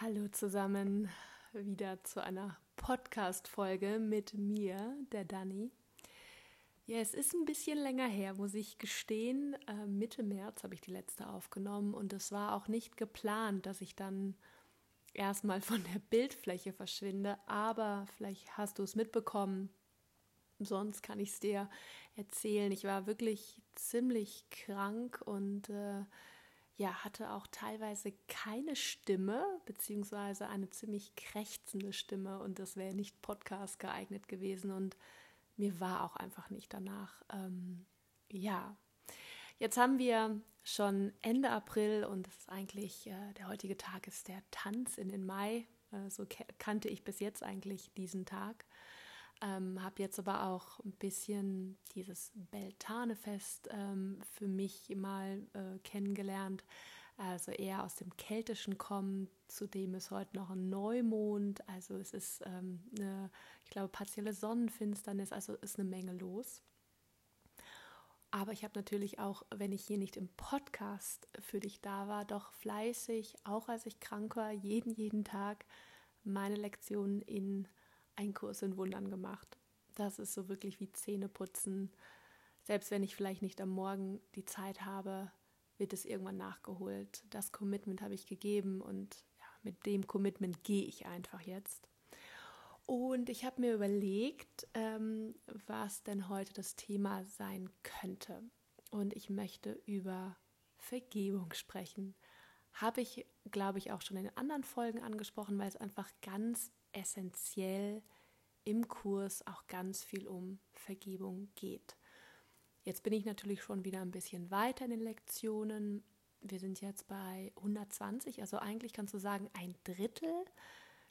Hallo zusammen, wieder zu einer Podcast-Folge mit mir, der Dani. Ja, es ist ein bisschen länger her, muss ich gestehen. Äh, Mitte März habe ich die letzte aufgenommen und es war auch nicht geplant, dass ich dann erstmal von der Bildfläche verschwinde, aber vielleicht hast du es mitbekommen. Sonst kann ich es dir erzählen. Ich war wirklich ziemlich krank und äh, ja, hatte auch teilweise keine Stimme, beziehungsweise eine ziemlich krächzende Stimme und das wäre nicht Podcast geeignet gewesen und mir war auch einfach nicht danach. Ähm, ja, jetzt haben wir schon Ende April und das ist eigentlich, äh, der heutige Tag ist der Tanz in den Mai. Äh, so kannte ich bis jetzt eigentlich diesen Tag. Ähm, habe jetzt aber auch ein bisschen dieses Beltane-Fest ähm, für mich mal äh, kennengelernt. Also eher aus dem Keltischen kommen. Zudem ist heute noch ein Neumond. Also es ist ähm, eine, ich glaube, partielle Sonnenfinsternis. Also ist eine Menge los. Aber ich habe natürlich auch, wenn ich hier nicht im Podcast für dich da war, doch fleißig, auch als ich krank war, jeden, jeden Tag meine Lektionen in einen Kurs in Wundern gemacht. Das ist so wirklich wie Zähneputzen. Selbst wenn ich vielleicht nicht am Morgen die Zeit habe, wird es irgendwann nachgeholt. Das Commitment habe ich gegeben und ja, mit dem Commitment gehe ich einfach jetzt. Und ich habe mir überlegt, ähm, was denn heute das Thema sein könnte. Und ich möchte über Vergebung sprechen. Habe ich, glaube ich, auch schon in anderen Folgen angesprochen, weil es einfach ganz essentiell im Kurs auch ganz viel um Vergebung geht. Jetzt bin ich natürlich schon wieder ein bisschen weiter in den Lektionen. Wir sind jetzt bei 120, also eigentlich kannst du sagen, ein Drittel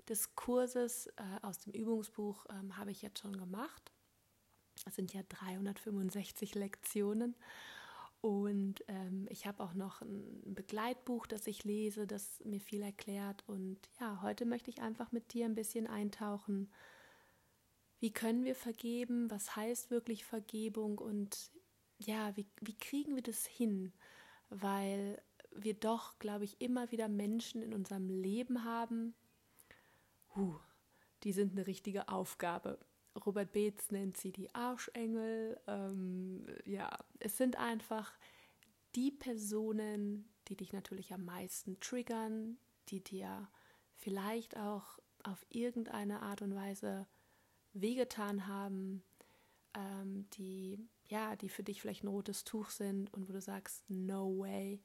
des Kurses äh, aus dem Übungsbuch ähm, habe ich jetzt schon gemacht. Das sind ja 365 Lektionen. Und ähm, ich habe auch noch ein Begleitbuch, das ich lese, das mir viel erklärt. Und ja, heute möchte ich einfach mit dir ein bisschen eintauchen. Wie können wir vergeben? Was heißt wirklich Vergebung? Und ja, wie, wie kriegen wir das hin? Weil wir doch, glaube ich, immer wieder Menschen in unserem Leben haben, huh, die sind eine richtige Aufgabe. Robert Beetz nennt sie die Arschengel. Ähm, ja, es sind einfach die Personen, die dich natürlich am meisten triggern, die dir vielleicht auch auf irgendeine Art und Weise wehgetan haben, ähm, die ja, die für dich vielleicht ein rotes Tuch sind und wo du sagst, no way,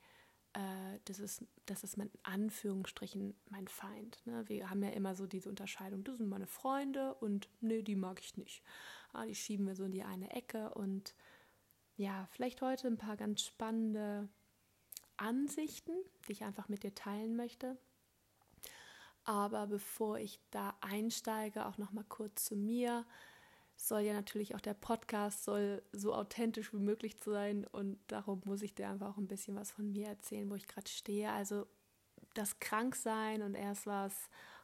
äh, das ist, das ist mit Anführungsstrichen mein Feind. Ne? Wir haben ja immer so diese Unterscheidung, das sind meine Freunde und nee, die mag ich nicht. Ah, die schieben wir so in die eine Ecke und ja, vielleicht heute ein paar ganz spannende Ansichten, die ich einfach mit dir teilen möchte. Aber bevor ich da einsteige, auch noch mal kurz zu mir soll ja natürlich auch der Podcast soll so authentisch wie möglich sein und darum muss ich dir einfach auch ein bisschen was von mir erzählen, wo ich gerade stehe. Also das Kranksein und erst war es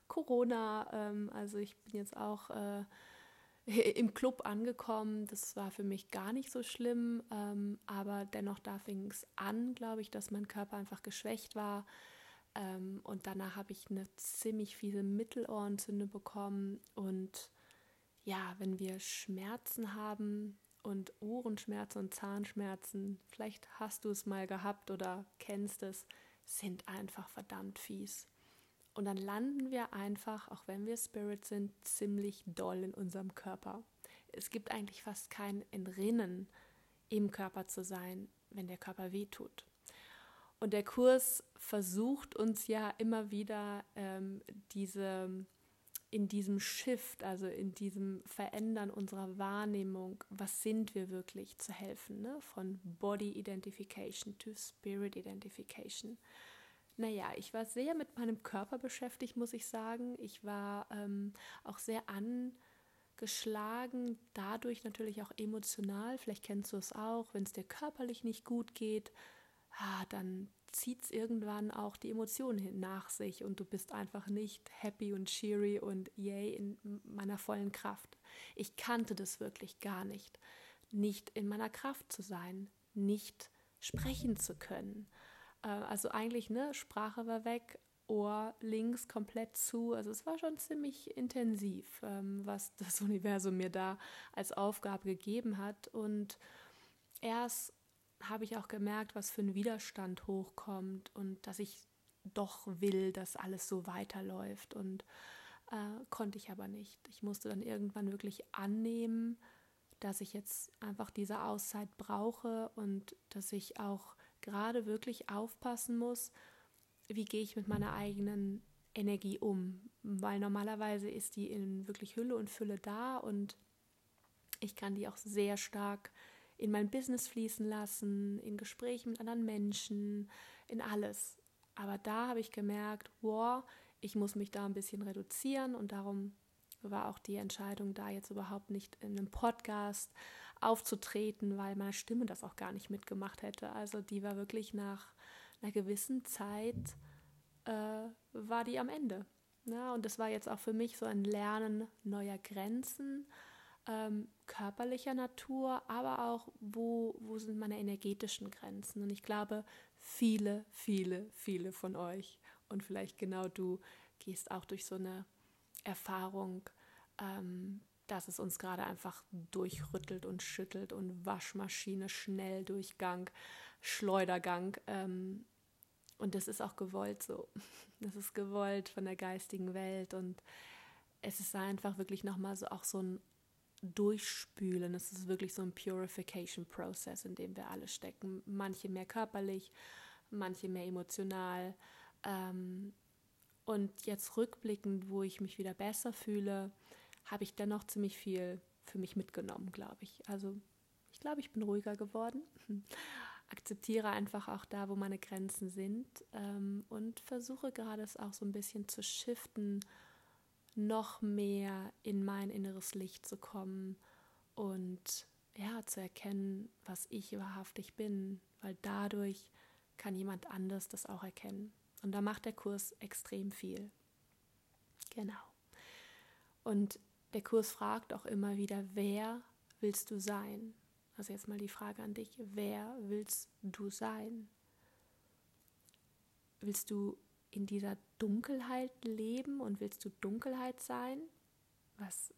Corona, ähm, also ich bin jetzt auch äh, im Club angekommen. Das war für mich gar nicht so schlimm, ähm, aber dennoch da fing es an, glaube ich, dass mein Körper einfach geschwächt war. Ähm, und danach habe ich eine ziemlich fiese Mittelohrentzünde bekommen und ja, wenn wir Schmerzen haben und Ohrenschmerzen und Zahnschmerzen, vielleicht hast du es mal gehabt oder kennst es, sind einfach verdammt fies. Und dann landen wir einfach, auch wenn wir Spirit sind, ziemlich doll in unserem Körper. Es gibt eigentlich fast kein Entrinnen, im Körper zu sein, wenn der Körper wehtut. Und der Kurs versucht uns ja immer wieder ähm, diese in diesem Shift, also in diesem Verändern unserer Wahrnehmung, was sind wir wirklich, zu helfen, ne? von Body Identification to Spirit Identification. Naja, ich war sehr mit meinem Körper beschäftigt, muss ich sagen. Ich war ähm, auch sehr angeschlagen, dadurch natürlich auch emotional. Vielleicht kennst du es auch, wenn es dir körperlich nicht gut geht, ah, dann zieht es irgendwann auch die Emotionen nach sich und du bist einfach nicht happy und cheery und yay in meiner vollen Kraft. Ich kannte das wirklich gar nicht. Nicht in meiner Kraft zu sein, nicht sprechen zu können. Äh, also eigentlich, ne, Sprache war weg, Ohr links komplett zu. Also es war schon ziemlich intensiv, ähm, was das Universum mir da als Aufgabe gegeben hat. Und erst habe ich auch gemerkt, was für ein Widerstand hochkommt und dass ich doch will, dass alles so weiterläuft. Und äh, konnte ich aber nicht. Ich musste dann irgendwann wirklich annehmen, dass ich jetzt einfach diese Auszeit brauche und dass ich auch gerade wirklich aufpassen muss, wie gehe ich mit meiner eigenen Energie um. Weil normalerweise ist die in wirklich Hülle und Fülle da und ich kann die auch sehr stark in mein Business fließen lassen, in Gesprächen mit anderen Menschen, in alles. Aber da habe ich gemerkt, wow, ich muss mich da ein bisschen reduzieren und darum war auch die Entscheidung, da jetzt überhaupt nicht in einem Podcast aufzutreten, weil meine Stimme das auch gar nicht mitgemacht hätte. Also die war wirklich nach einer gewissen Zeit, äh, war die am Ende. Ja, und das war jetzt auch für mich so ein Lernen neuer Grenzen, ähm, körperlicher Natur, aber auch, wo, wo sind meine energetischen Grenzen. Und ich glaube, viele, viele, viele von euch und vielleicht genau du gehst auch durch so eine Erfahrung, ähm, dass es uns gerade einfach durchrüttelt und schüttelt und Waschmaschine, Schnelldurchgang, Schleudergang. Ähm, und das ist auch gewollt so. Das ist gewollt von der geistigen Welt und es ist einfach wirklich nochmal so auch so ein Durchspülen. Es ist wirklich so ein Purification Process, in dem wir alle stecken. Manche mehr körperlich, manche mehr emotional. Ähm, und jetzt rückblickend, wo ich mich wieder besser fühle, habe ich dennoch ziemlich viel für mich mitgenommen, glaube ich. Also ich glaube, ich bin ruhiger geworden, akzeptiere einfach auch da, wo meine Grenzen sind ähm, und versuche gerade es auch so ein bisschen zu shiften, noch mehr in mein inneres Licht zu kommen und ja, zu erkennen, was ich wahrhaftig bin, weil dadurch kann jemand anders das auch erkennen. Und da macht der Kurs extrem viel. Genau. Und der Kurs fragt auch immer wieder, wer willst du sein? Also jetzt mal die Frage an dich, wer willst du sein? Willst du in dieser Dunkelheit leben und willst du Dunkelheit sein, was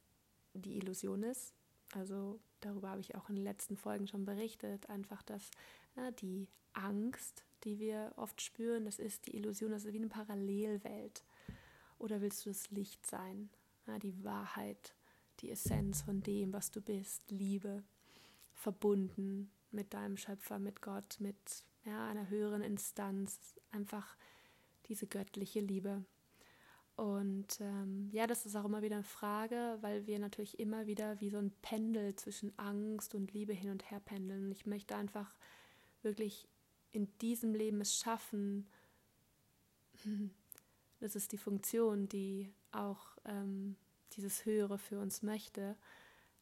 die Illusion ist? Also darüber habe ich auch in den letzten Folgen schon berichtet, einfach, dass na, die Angst die wir oft spüren, das ist die Illusion, das ist wie eine Parallelwelt. Oder willst du das Licht sein? Ja, die Wahrheit, die Essenz von dem, was du bist, Liebe, verbunden mit deinem Schöpfer, mit Gott, mit ja, einer höheren Instanz, einfach diese göttliche Liebe. Und ähm, ja, das ist auch immer wieder eine Frage, weil wir natürlich immer wieder wie so ein Pendel zwischen Angst und Liebe hin und her pendeln. Ich möchte einfach wirklich in diesem Leben es schaffen, das ist die Funktion, die auch ähm, dieses Höhere für uns möchte,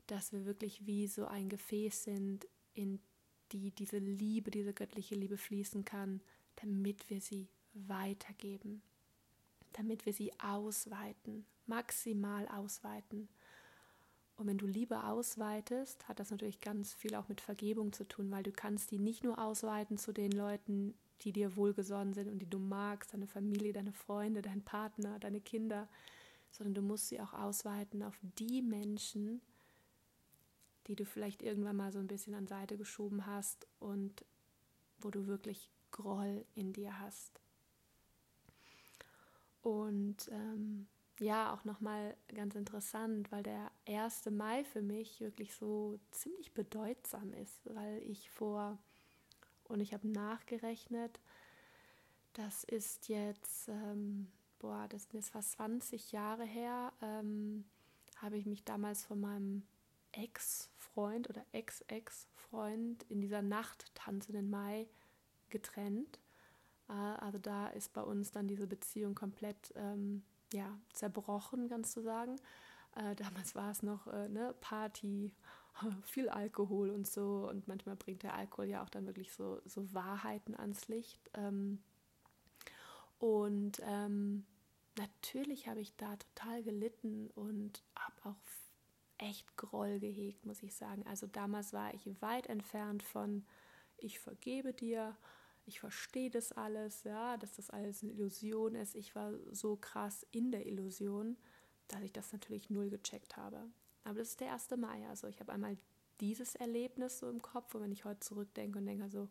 dass wir wirklich wie so ein Gefäß sind, in die diese Liebe, diese göttliche Liebe fließen kann, damit wir sie weitergeben, damit wir sie ausweiten, maximal ausweiten. Und wenn du Liebe ausweitest, hat das natürlich ganz viel auch mit Vergebung zu tun, weil du kannst die nicht nur ausweiten zu den Leuten, die dir wohlgesonnen sind und die du magst, deine Familie, deine Freunde, dein Partner, deine Kinder, sondern du musst sie auch ausweiten auf die Menschen, die du vielleicht irgendwann mal so ein bisschen an Seite geschoben hast und wo du wirklich Groll in dir hast. Und ähm, ja, auch nochmal ganz interessant, weil der 1. Mai für mich wirklich so ziemlich bedeutsam ist, weil ich vor, und ich habe nachgerechnet, das ist jetzt, ähm, boah, das ist jetzt fast 20 Jahre her, ähm, habe ich mich damals von meinem Ex-Freund oder Ex-Ex-Freund in dieser Nacht tanzenden Mai getrennt. Äh, also da ist bei uns dann diese Beziehung komplett ähm, ja, zerbrochen, kannst du sagen. Äh, damals war es noch äh, ne, Party, viel Alkohol und so. Und manchmal bringt der Alkohol ja auch dann wirklich so, so Wahrheiten ans Licht. Ähm, und ähm, natürlich habe ich da total gelitten und habe auch echt Groll gehegt, muss ich sagen. Also damals war ich weit entfernt von, ich vergebe dir, ich verstehe das alles, ja, dass das alles eine Illusion ist. Ich war so krass in der Illusion, dass ich das natürlich null gecheckt habe. Aber das ist der 1. Mai. Also ich habe einmal dieses Erlebnis so im Kopf und wenn ich heute zurückdenke und denke so,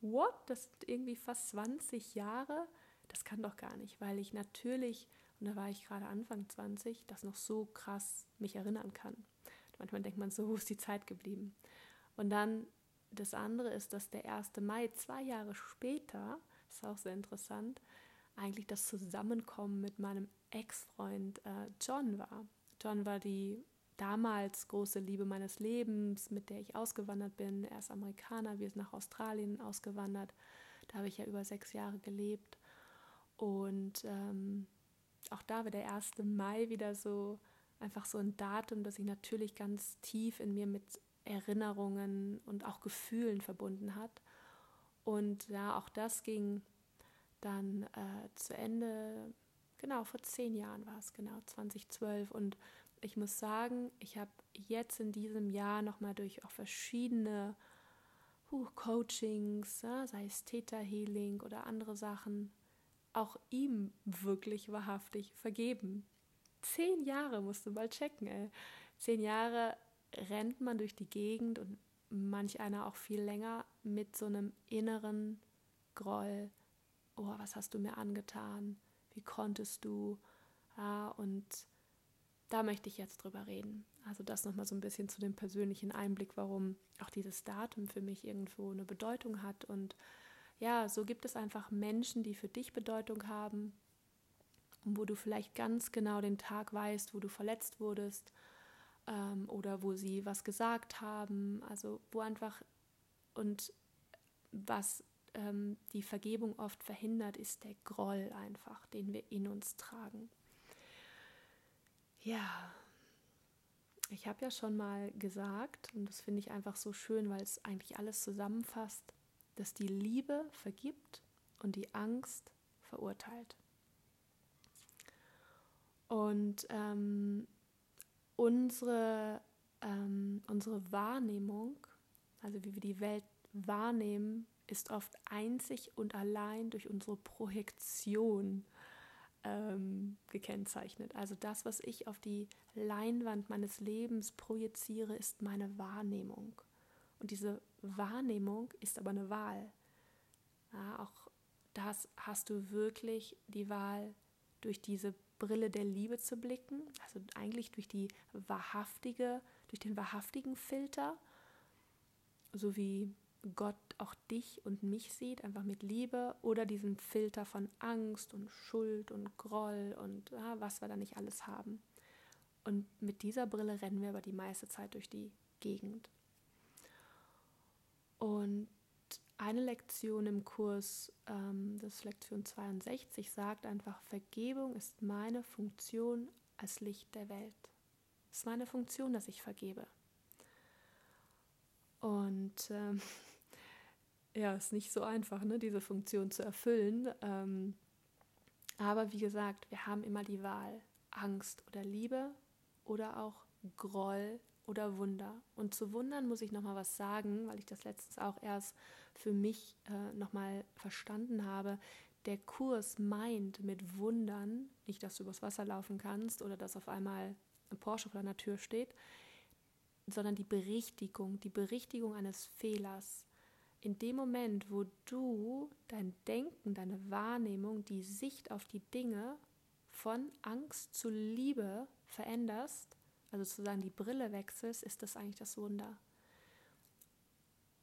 what, das sind irgendwie fast 20 Jahre, das kann doch gar nicht, weil ich natürlich, und da war ich gerade Anfang 20, das noch so krass mich erinnern kann. Manchmal denkt man so, wo ist die Zeit geblieben? Und dann das andere ist, dass der 1. Mai zwei Jahre später, ist auch sehr interessant, eigentlich das Zusammenkommen mit meinem Ex-Freund äh, John war. John war die damals große Liebe meines Lebens, mit der ich ausgewandert bin. Er ist Amerikaner, wir sind nach Australien ausgewandert. Da habe ich ja über sechs Jahre gelebt. Und ähm, auch da war der 1. Mai wieder so einfach so ein Datum, das ich natürlich ganz tief in mir mit Erinnerungen und auch Gefühlen verbunden hat. Und ja, auch das ging dann äh, zu Ende, genau, vor zehn Jahren war es, genau, 2012. Und ich muss sagen, ich habe jetzt in diesem Jahr nochmal durch auch verschiedene uh, Coachings, ja, sei es Theta Healing oder andere Sachen, auch ihm wirklich wahrhaftig vergeben. Zehn Jahre musst du mal checken, ey. Zehn Jahre rennt man durch die Gegend und manch einer auch viel länger mit so einem inneren Groll. Oh, was hast du mir angetan? Wie konntest du? Ja, und da möchte ich jetzt drüber reden. Also das nochmal so ein bisschen zu dem persönlichen Einblick, warum auch dieses Datum für mich irgendwo eine Bedeutung hat. Und ja, so gibt es einfach Menschen, die für dich Bedeutung haben, wo du vielleicht ganz genau den Tag weißt, wo du verletzt wurdest ähm, oder wo sie was gesagt haben, also wo einfach und was ähm, die Vergebung oft verhindert, ist der Groll einfach, den wir in uns tragen. Ja, ich habe ja schon mal gesagt, und das finde ich einfach so schön, weil es eigentlich alles zusammenfasst, dass die Liebe vergibt und die Angst verurteilt. Und ähm, unsere, ähm, unsere Wahrnehmung, also wie wir die Welt wahrnehmen, ist oft einzig und allein durch unsere Projektion ähm, gekennzeichnet. Also das, was ich auf die Leinwand meines Lebens projiziere, ist meine Wahrnehmung. Und diese Wahrnehmung ist aber eine Wahl. Ja, auch das hast du wirklich die Wahl, durch diese Brille der Liebe zu blicken, also eigentlich durch die wahrhaftige, durch den wahrhaftigen Filter, so wie Gott auch dich und mich sieht, einfach mit Liebe, oder diesen Filter von Angst und Schuld und Groll und ja, was wir da nicht alles haben. Und mit dieser Brille rennen wir aber die meiste Zeit durch die Gegend. Und eine Lektion im Kurs, ähm, das ist Lektion 62, sagt einfach, Vergebung ist meine Funktion als Licht der Welt. Es ist meine Funktion, dass ich vergebe. Und ähm, ja, ist nicht so einfach, ne, diese Funktion zu erfüllen. Ähm, aber wie gesagt, wir haben immer die Wahl, Angst oder Liebe oder auch Groll oder Wunder. Und zu Wundern muss ich nochmal was sagen, weil ich das letztens auch erst für mich äh, nochmal verstanden habe. Der Kurs meint mit Wundern, nicht, dass du übers Wasser laufen kannst oder dass auf einmal ein Porsche vor deiner Tür steht, sondern die Berichtigung, die Berichtigung eines Fehlers. In dem Moment, wo du dein Denken, deine Wahrnehmung, die Sicht auf die Dinge von Angst zu Liebe veränderst, also sozusagen die Brille wechselst, ist das eigentlich das Wunder.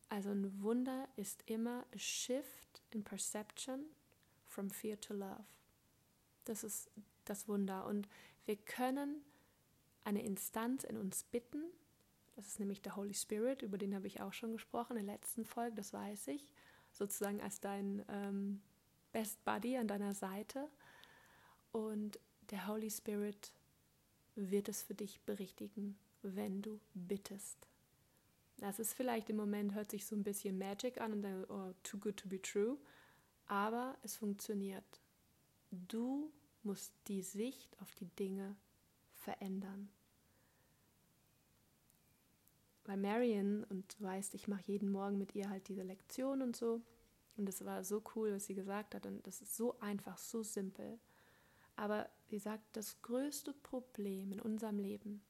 Also ein Wunder ist immer a shift in perception from fear to love. Das ist das Wunder. Und wir können eine Instanz in uns bitten. Das ist nämlich der Holy Spirit, über den habe ich auch schon gesprochen in der letzten Folge, das weiß ich. Sozusagen als dein ähm, Best Buddy an deiner Seite. Und der Holy Spirit wird es für dich berichtigen, wenn du bittest. Das ist vielleicht im Moment, hört sich so ein bisschen Magic an und dann, oh, too good to be true, aber es funktioniert. Du musst die Sicht auf die Dinge verändern. Bei Marion, und du weißt, ich mache jeden Morgen mit ihr halt diese Lektion und so, Und es war so cool, was sie gesagt hat. Und das ist so einfach, so simpel. Aber sie sagt, das größte Problem in unserem Leben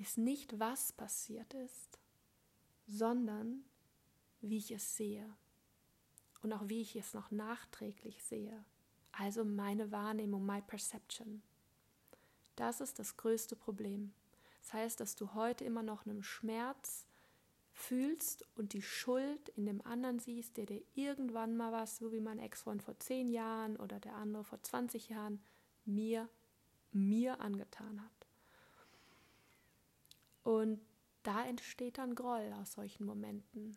ist nicht, was passiert ist, sondern wie ich es sehe. Und auch wie ich es noch nachträglich sehe. Also meine Wahrnehmung, my perception. Das ist das größte Problem. Das heißt, dass du heute immer noch einen Schmerz fühlst und die Schuld in dem anderen siehst, der dir irgendwann mal was, so wie mein Ex-Freund vor zehn Jahren oder der andere vor 20 Jahren, mir, mir angetan hat. Und da entsteht dann Groll aus solchen Momenten.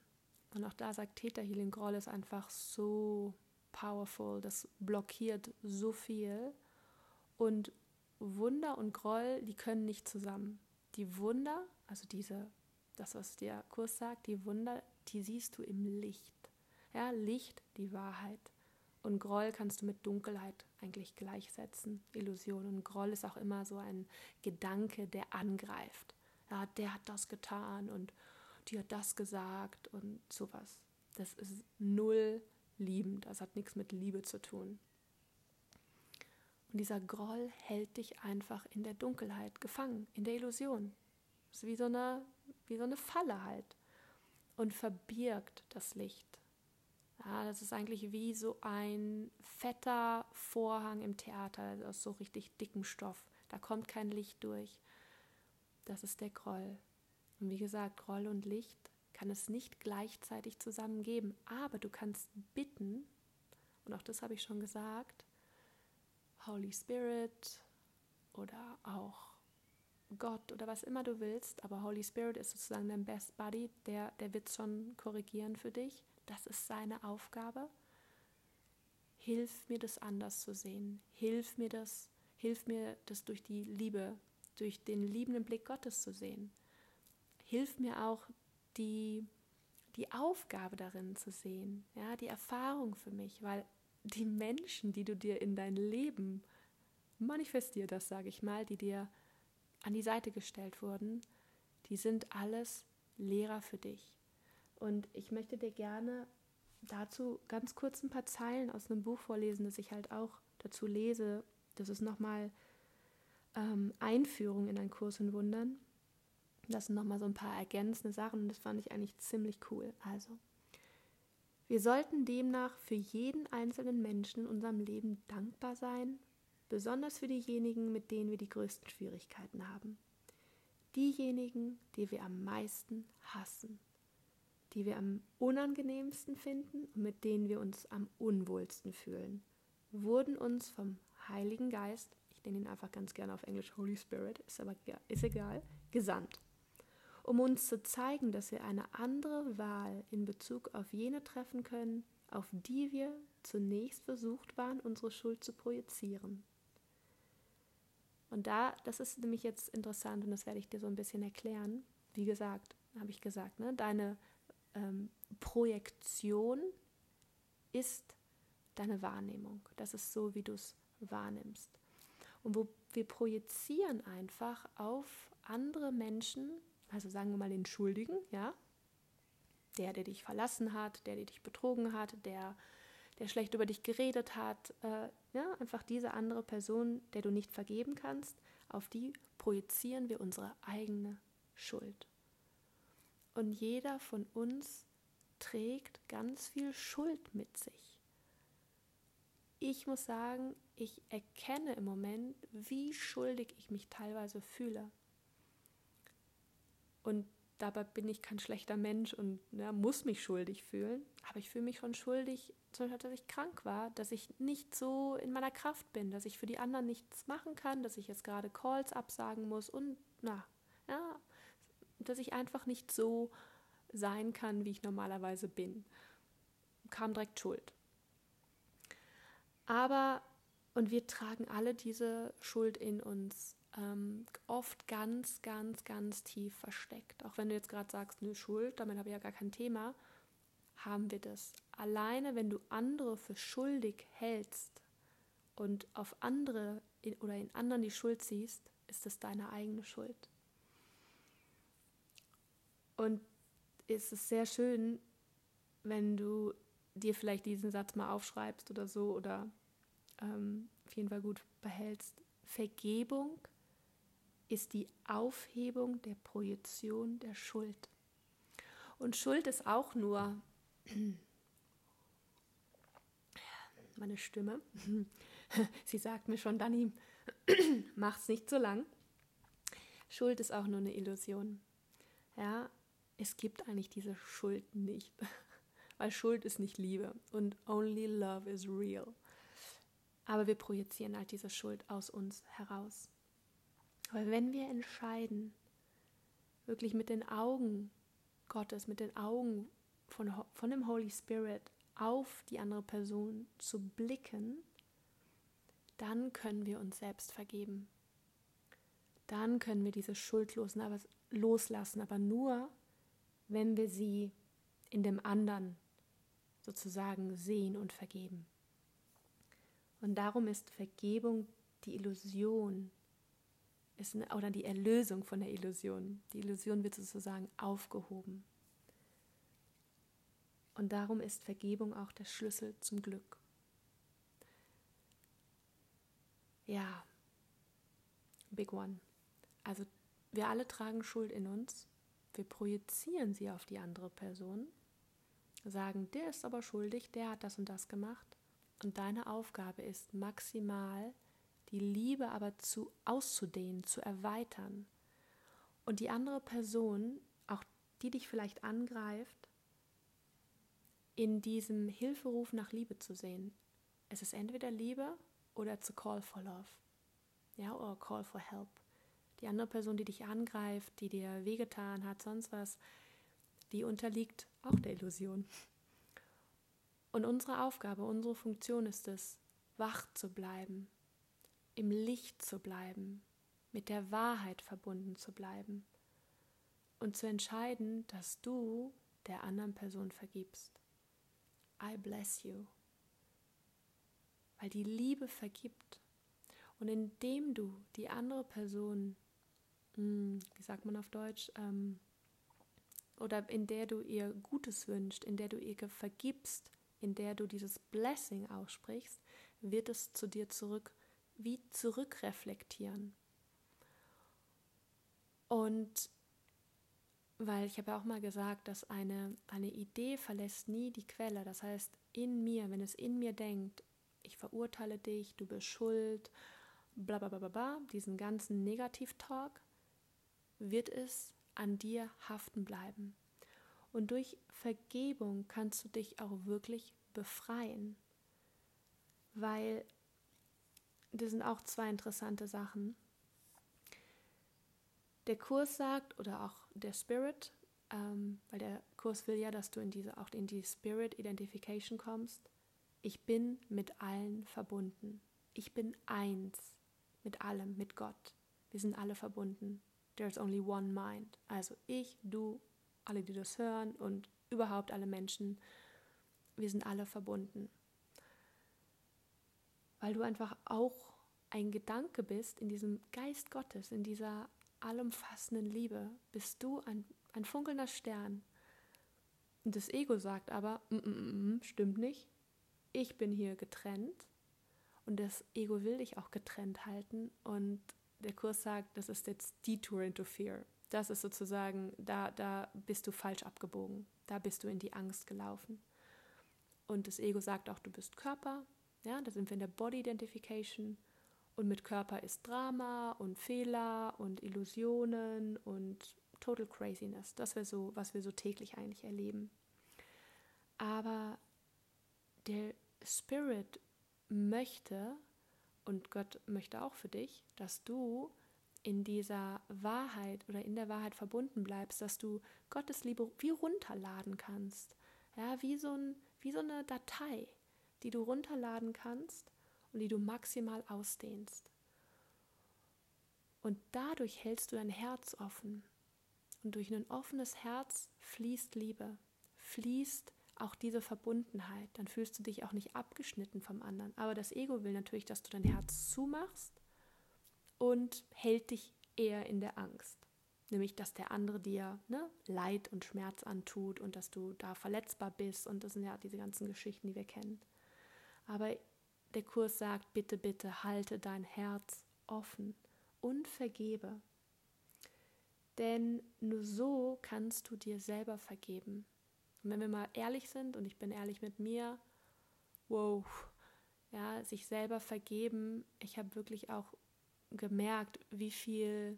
Und auch da sagt Theta Healing, Groll ist einfach so powerful, das blockiert so viel. Und Wunder und Groll, die können nicht zusammen. Die Wunder, also diese das, was der Kurs sagt, die Wunder, die siehst du im Licht. Ja, Licht, die Wahrheit. Und Groll kannst du mit Dunkelheit eigentlich gleichsetzen, Illusion. Und Groll ist auch immer so ein Gedanke, der angreift. Ja, der hat das getan und die hat das gesagt und sowas. Das ist null liebend, das hat nichts mit Liebe zu tun. Und dieser Groll hält dich einfach in der Dunkelheit gefangen, in der Illusion. Das ist wie so eine wie so eine Falle halt und verbirgt das Licht. Ja, das ist eigentlich wie so ein fetter Vorhang im Theater also aus so richtig dickem Stoff. Da kommt kein Licht durch. Das ist der Groll. Und wie gesagt, Groll und Licht kann es nicht gleichzeitig zusammen geben. Aber du kannst bitten, und auch das habe ich schon gesagt, Holy Spirit oder auch Gott oder was immer du willst, aber Holy Spirit ist sozusagen dein Best Buddy, der, der wird schon korrigieren für dich. Das ist seine Aufgabe. Hilf mir das anders zu sehen. Hilf mir das, hilf mir das durch die Liebe, durch den liebenden Blick Gottes zu sehen. Hilf mir auch die, die Aufgabe darin zu sehen, ja, die Erfahrung für mich, weil die Menschen, die du dir in dein Leben manifestiert das, sage ich mal, die dir an die Seite gestellt wurden, die sind alles Lehrer für dich. Und ich möchte dir gerne dazu ganz kurz ein paar Zeilen aus einem Buch vorlesen, das ich halt auch dazu lese. Das ist nochmal ähm, Einführung in einen Kurs in Wundern. Das sind nochmal so ein paar ergänzende Sachen und das fand ich eigentlich ziemlich cool. Also, wir sollten demnach für jeden einzelnen Menschen in unserem Leben dankbar sein besonders für diejenigen, mit denen wir die größten Schwierigkeiten haben. Diejenigen, die wir am meisten hassen, die wir am unangenehmsten finden und mit denen wir uns am unwohlsten fühlen, wurden uns vom Heiligen Geist, ich nenne ihn einfach ganz gerne auf Englisch Holy Spirit, ist aber ist egal, gesandt, um uns zu zeigen, dass wir eine andere Wahl in Bezug auf jene treffen können, auf die wir zunächst versucht waren, unsere Schuld zu projizieren. Und da, das ist nämlich jetzt interessant und das werde ich dir so ein bisschen erklären. Wie gesagt, habe ich gesagt, ne, deine ähm, Projektion ist deine Wahrnehmung. Das ist so, wie du es wahrnimmst. Und wo wir projizieren einfach auf andere Menschen, also sagen wir mal den Schuldigen, ja, der, der dich verlassen hat, der, der dich betrogen hat, der der schlecht über dich geredet hat, äh, ja, einfach diese andere Person, der du nicht vergeben kannst, auf die projizieren wir unsere eigene Schuld. Und jeder von uns trägt ganz viel Schuld mit sich. Ich muss sagen, ich erkenne im Moment, wie schuldig ich mich teilweise fühle. Und dabei bin ich kein schlechter Mensch und ja, muss mich schuldig fühlen. Aber ich fühle mich schon schuldig, zum Beispiel, dass ich krank war, dass ich nicht so in meiner Kraft bin, dass ich für die anderen nichts machen kann, dass ich jetzt gerade Calls absagen muss und na, ja, dass ich einfach nicht so sein kann, wie ich normalerweise bin. Kam direkt Schuld. Aber, und wir tragen alle diese Schuld in uns ähm, oft ganz, ganz, ganz tief versteckt. Auch wenn du jetzt gerade sagst, ne, Schuld, damit habe ich ja gar kein Thema, haben wir das. Alleine, wenn du andere für schuldig hältst und auf andere in, oder in anderen die Schuld siehst, ist es deine eigene Schuld. Und es ist sehr schön, wenn du dir vielleicht diesen Satz mal aufschreibst oder so oder ähm, auf jeden Fall gut behältst. Vergebung ist die Aufhebung der Projektion der Schuld. Und Schuld ist auch nur meine Stimme. Sie sagt mir schon, Dani, mach's nicht so lang. Schuld ist auch nur eine Illusion. Ja, es gibt eigentlich diese Schuld nicht. Weil Schuld ist nicht Liebe und only love is real. Aber wir projizieren halt diese Schuld aus uns heraus. Aber wenn wir entscheiden, wirklich mit den Augen Gottes, mit den Augen von, von dem Holy Spirit auf die andere Person zu blicken, dann können wir uns selbst vergeben. Dann können wir diese Schuld loslassen, aber nur, wenn wir sie in dem anderen sozusagen sehen und vergeben. Und darum ist Vergebung die Illusion, ist eine, oder die Erlösung von der Illusion. Die Illusion wird sozusagen aufgehoben. Und darum ist Vergebung auch der Schlüssel zum Glück. Ja, Big One. Also wir alle tragen Schuld in uns. Wir projizieren sie auf die andere Person, sagen, der ist aber schuldig, der hat das und das gemacht. Und deine Aufgabe ist maximal die Liebe aber zu auszudehnen, zu erweitern. Und die andere Person, auch die dich vielleicht angreift, in diesem Hilferuf nach Liebe zu sehen. Es ist entweder Liebe oder a call for love. Ja, oder call for help. Die andere Person, die dich angreift, die dir wehgetan hat, sonst was, die unterliegt auch der Illusion. Und unsere Aufgabe, unsere Funktion ist es, wach zu bleiben, im Licht zu bleiben, mit der Wahrheit verbunden zu bleiben und zu entscheiden, dass du der anderen Person vergibst. I bless you. Weil die Liebe vergibt. Und indem du die andere Person, hm, wie sagt man auf Deutsch, ähm, oder in der du ihr Gutes wünschst, in der du ihr vergibst, in der du dieses Blessing aussprichst, wird es zu dir zurück, wie zurückreflektieren. Und weil ich habe ja auch mal gesagt, dass eine, eine Idee verlässt nie die Quelle. Das heißt, in mir, wenn es in mir denkt, ich verurteile dich, du bist schuld, bla bla bla bla, bla diesen ganzen Negativ-Talk, wird es an dir haften bleiben. Und durch Vergebung kannst du dich auch wirklich befreien. Weil das sind auch zwei interessante Sachen. Der Kurs sagt, oder auch der Spirit, ähm, weil der Kurs will ja, dass du in diese, auch in die Spirit Identification kommst. Ich bin mit allen verbunden. Ich bin eins mit allem, mit Gott. Wir sind alle verbunden. There's only one mind. Also ich, du, alle, die das hören und überhaupt alle Menschen, wir sind alle verbunden. Weil du einfach auch ein Gedanke bist in diesem Geist Gottes, in dieser allumfassenden Liebe bist du ein, ein funkelnder Stern. Und das Ego sagt aber, mm, mm, mm, stimmt nicht, ich bin hier getrennt. Und das Ego will dich auch getrennt halten. Und der Kurs sagt, das ist jetzt Detour into Fear. Das ist sozusagen, da, da bist du falsch abgebogen. Da bist du in die Angst gelaufen. Und das Ego sagt auch, du bist Körper. Ja, da sind wir in der Body Identification. Und mit Körper ist Drama und Fehler und Illusionen und total craziness. Das wäre so, was wir so täglich eigentlich erleben. Aber der Spirit möchte und Gott möchte auch für dich, dass du in dieser Wahrheit oder in der Wahrheit verbunden bleibst, dass du Gottes Liebe wie runterladen kannst. Ja, wie so, ein, wie so eine Datei, die du runterladen kannst und die du maximal ausdehnst. Und dadurch hältst du dein Herz offen. Und durch ein offenes Herz fließt Liebe, fließt auch diese Verbundenheit. Dann fühlst du dich auch nicht abgeschnitten vom anderen. Aber das Ego will natürlich, dass du dein Herz zumachst und hält dich eher in der Angst. Nämlich, dass der andere dir ne, Leid und Schmerz antut und dass du da verletzbar bist. Und das sind ja diese ganzen Geschichten, die wir kennen. Aber der Kurs sagt, bitte, bitte halte dein Herz offen und vergebe. Denn nur so kannst du dir selber vergeben. Und wenn wir mal ehrlich sind, und ich bin ehrlich mit mir, wow, ja, sich selber vergeben, ich habe wirklich auch gemerkt, wie viel,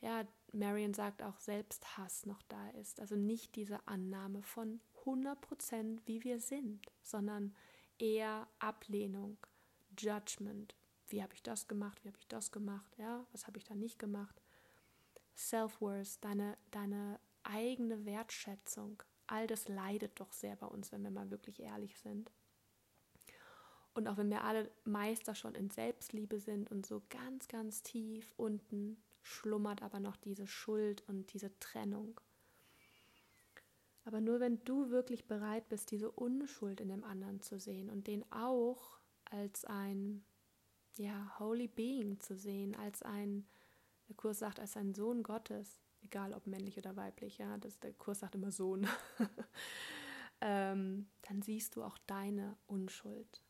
ja, Marion sagt auch Selbsthass noch da ist. Also nicht diese Annahme von 100 Prozent, wie wir sind, sondern eher Ablehnung, Judgment. Wie habe ich das gemacht? Wie habe ich das gemacht? Ja, was habe ich da nicht gemacht? Self-Worth, deine, deine eigene Wertschätzung. All das leidet doch sehr bei uns, wenn wir mal wirklich ehrlich sind. Und auch wenn wir alle Meister schon in Selbstliebe sind und so ganz, ganz tief unten schlummert aber noch diese Schuld und diese Trennung. Aber nur wenn du wirklich bereit bist, diese Unschuld in dem anderen zu sehen und den auch als ein ja, Holy Being zu sehen, als ein, der Kurs sagt, als ein Sohn Gottes, egal ob männlich oder weiblich, ja, das, der Kurs sagt immer Sohn, ähm, dann siehst du auch deine Unschuld.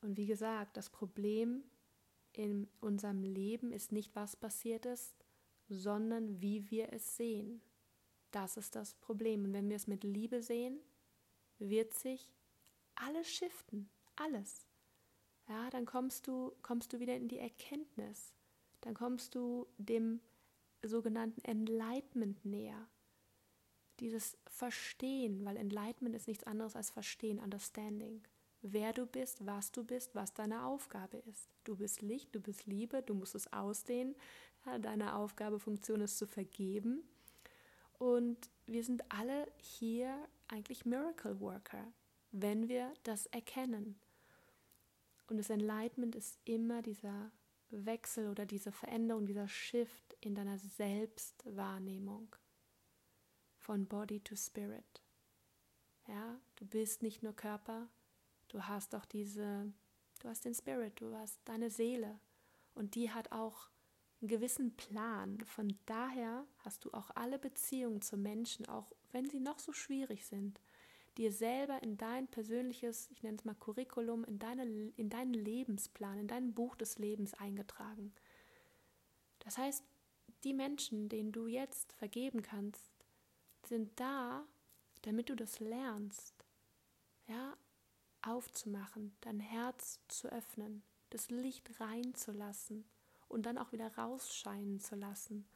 Und wie gesagt, das Problem in unserem Leben ist nicht, was passiert ist, sondern wie wir es sehen. Das ist das Problem. Und wenn wir es mit Liebe sehen, wird sich alles shiften, alles. Ja, dann kommst du, kommst du wieder in die Erkenntnis. Dann kommst du dem sogenannten Enlightenment näher. Dieses Verstehen, weil Enlightenment ist nichts anderes als Verstehen, Understanding. Wer du bist, was du bist, was deine Aufgabe ist. Du bist Licht, du bist Liebe, du musst es ausdehnen. Ja, deine Aufgabe, Funktion ist zu vergeben und wir sind alle hier eigentlich Miracle Worker, wenn wir das erkennen. Und das Enlightenment ist immer dieser Wechsel oder diese Veränderung, dieser Shift in deiner Selbstwahrnehmung von Body to Spirit. Ja, du bist nicht nur Körper, du hast auch diese, du hast den Spirit, du hast deine Seele und die hat auch einen gewissen Plan. Von daher hast du auch alle Beziehungen zu Menschen, auch wenn sie noch so schwierig sind, dir selber in dein persönliches, ich nenne es mal Curriculum, in, deine, in deinen Lebensplan, in dein Buch des Lebens eingetragen. Das heißt, die Menschen, denen du jetzt vergeben kannst, sind da, damit du das lernst, ja, aufzumachen, dein Herz zu öffnen, das Licht reinzulassen und dann auch wieder rausscheinen zu lassen,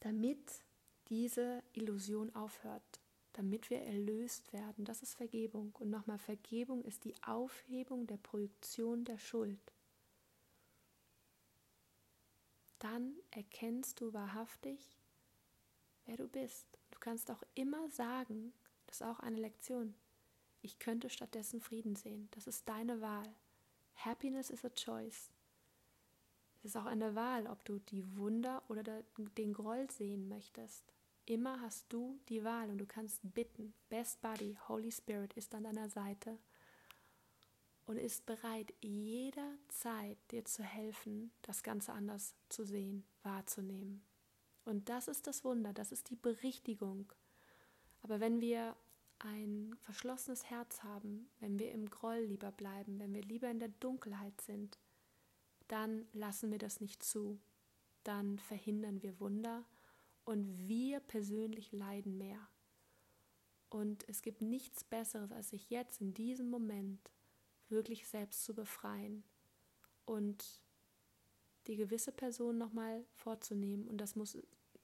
damit diese Illusion aufhört, damit wir erlöst werden. Das ist Vergebung. Und nochmal, Vergebung ist die Aufhebung der Projektion der Schuld. Dann erkennst du wahrhaftig, wer du bist. Du kannst auch immer sagen, das ist auch eine Lektion, ich könnte stattdessen Frieden sehen. Das ist deine Wahl. Happiness is a choice. Es ist auch eine Wahl, ob du die Wunder oder den Groll sehen möchtest. Immer hast du die Wahl und du kannst bitten. Best Buddy, Holy Spirit ist an deiner Seite und ist bereit, jederzeit dir zu helfen, das Ganze anders zu sehen, wahrzunehmen. Und das ist das Wunder, das ist die Berichtigung. Aber wenn wir ein verschlossenes Herz haben, wenn wir im Groll lieber bleiben, wenn wir lieber in der Dunkelheit sind, dann lassen wir das nicht zu. Dann verhindern wir Wunder und wir persönlich leiden mehr. Und es gibt nichts Besseres, als sich jetzt in diesem Moment wirklich selbst zu befreien und die gewisse Person nochmal vorzunehmen. Und das muss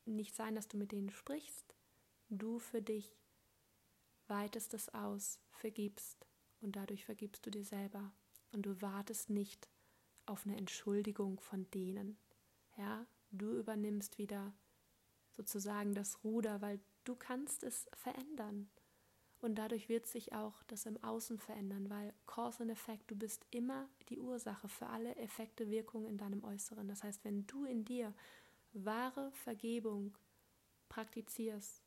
nicht sein, dass du mit denen sprichst. Du für dich weitest es aus, vergibst und dadurch vergibst du dir selber. Und du wartest nicht auf eine Entschuldigung von denen. Ja, du übernimmst wieder sozusagen das Ruder, weil du kannst es verändern. Und dadurch wird sich auch das im Außen verändern, weil Cause and Effect, du bist immer die Ursache für alle Effekte, Wirkungen in deinem Äußeren. Das heißt, wenn du in dir wahre Vergebung praktizierst,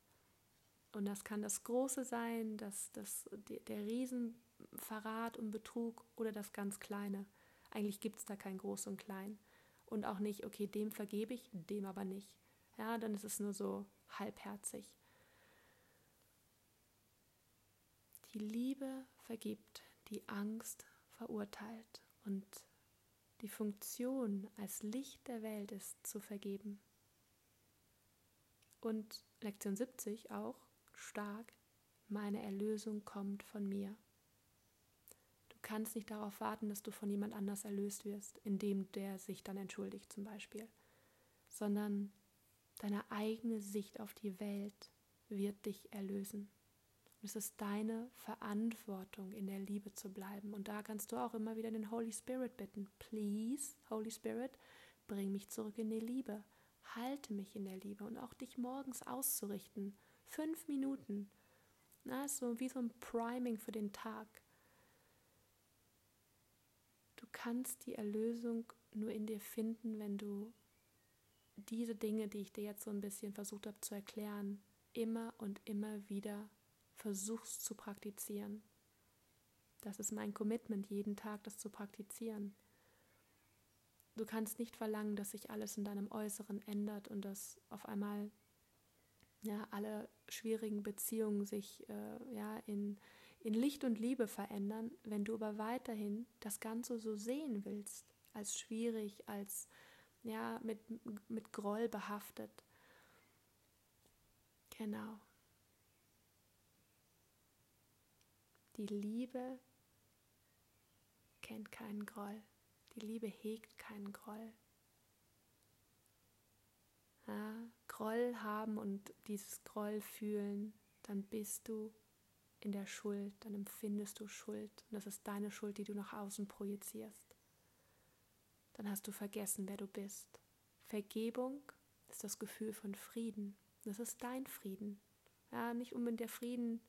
und das kann das Große sein, das, das, der Riesenverrat und Betrug oder das ganz Kleine, eigentlich gibt es da kein Groß und Klein. und auch nicht, okay, dem vergebe ich, dem aber nicht. Ja, dann ist es nur so halbherzig. Die Liebe vergibt, die Angst verurteilt und die Funktion als Licht der Welt ist zu vergeben. Und Lektion 70 auch stark, meine Erlösung kommt von mir. Du kannst nicht darauf warten, dass du von jemand anders erlöst wirst, indem der sich dann entschuldigt zum Beispiel, sondern deine eigene Sicht auf die Welt wird dich erlösen. es ist deine Verantwortung, in der Liebe zu bleiben. Und da kannst du auch immer wieder den Holy Spirit bitten. Please, Holy Spirit, bring mich zurück in die Liebe. Halte mich in der Liebe und auch dich morgens auszurichten. Fünf Minuten. Na, so wie so ein Priming für den Tag. Du kannst die Erlösung nur in dir finden, wenn du diese Dinge, die ich dir jetzt so ein bisschen versucht habe zu erklären, immer und immer wieder versuchst zu praktizieren. Das ist mein Commitment, jeden Tag das zu praktizieren. Du kannst nicht verlangen, dass sich alles in deinem Äußeren ändert und dass auf einmal ja, alle schwierigen Beziehungen sich äh, ja, in, in Licht und Liebe verändern, wenn du aber weiterhin das Ganze so sehen willst, als schwierig, als ja, mit, mit Groll behaftet. Genau. Die Liebe kennt keinen Groll. Die Liebe hegt keinen Groll. Ja, Groll haben und dieses Groll fühlen, dann bist du in der Schuld, dann empfindest du Schuld. Und das ist deine Schuld, die du nach außen projizierst. Dann hast du vergessen, wer du bist. Vergebung ist das Gefühl von Frieden. Das ist dein Frieden. Ja, nicht unbedingt der Frieden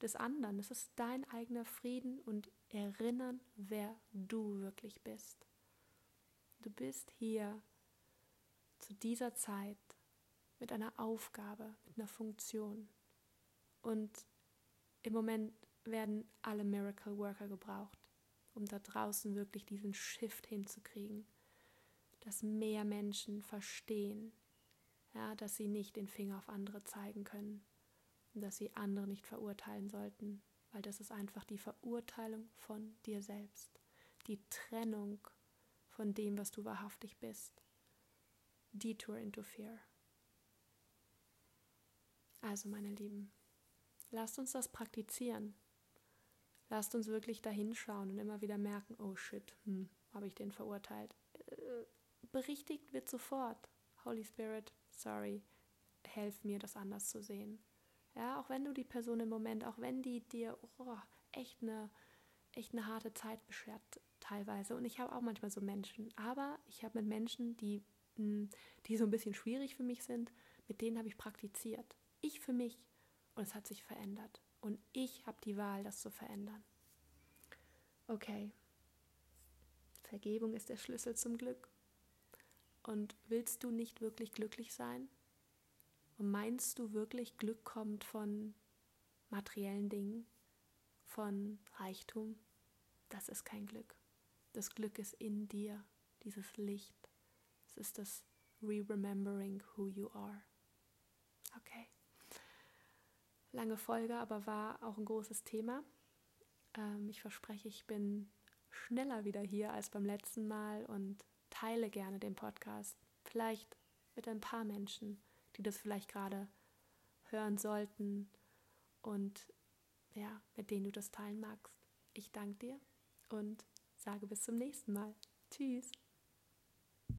des anderen. Es ist dein eigener Frieden und erinnern, wer du wirklich bist. Du bist hier zu dieser Zeit mit einer Aufgabe, mit einer Funktion. Und im Moment werden alle Miracle Worker gebraucht, um da draußen wirklich diesen Shift hinzukriegen, dass mehr Menschen verstehen, ja, dass sie nicht den Finger auf andere zeigen können und dass sie andere nicht verurteilen sollten, weil das ist einfach die Verurteilung von dir selbst, die Trennung von dem, was du wahrhaftig bist. Detour into Fear. Also, meine Lieben, lasst uns das praktizieren. Lasst uns wirklich dahinschauen und immer wieder merken, oh shit, hm, habe ich den verurteilt. Äh, berichtigt wird sofort. Holy Spirit, sorry, helf mir, das anders zu sehen. Ja, auch wenn du die Person im Moment, auch wenn die dir oh, echt eine echt eine harte Zeit beschert teilweise und ich habe auch manchmal so Menschen, aber ich habe mit Menschen, die hm, die so ein bisschen schwierig für mich sind, mit denen habe ich praktiziert. Ich für mich und es hat sich verändert und ich habe die Wahl, das zu verändern. Okay. Vergebung ist der Schlüssel zum Glück. Und willst du nicht wirklich glücklich sein? Und meinst du wirklich, Glück kommt von materiellen Dingen, von Reichtum? Das ist kein Glück. Das Glück ist in dir, dieses Licht. Es ist das Re-Remembering who you are. Okay. Lange Folge, aber war auch ein großes Thema. Ähm, ich verspreche, ich bin schneller wieder hier als beim letzten Mal und teile gerne den Podcast. Vielleicht mit ein paar Menschen die das vielleicht gerade hören sollten und ja, mit denen du das teilen magst. Ich danke dir und sage bis zum nächsten Mal. Tschüss.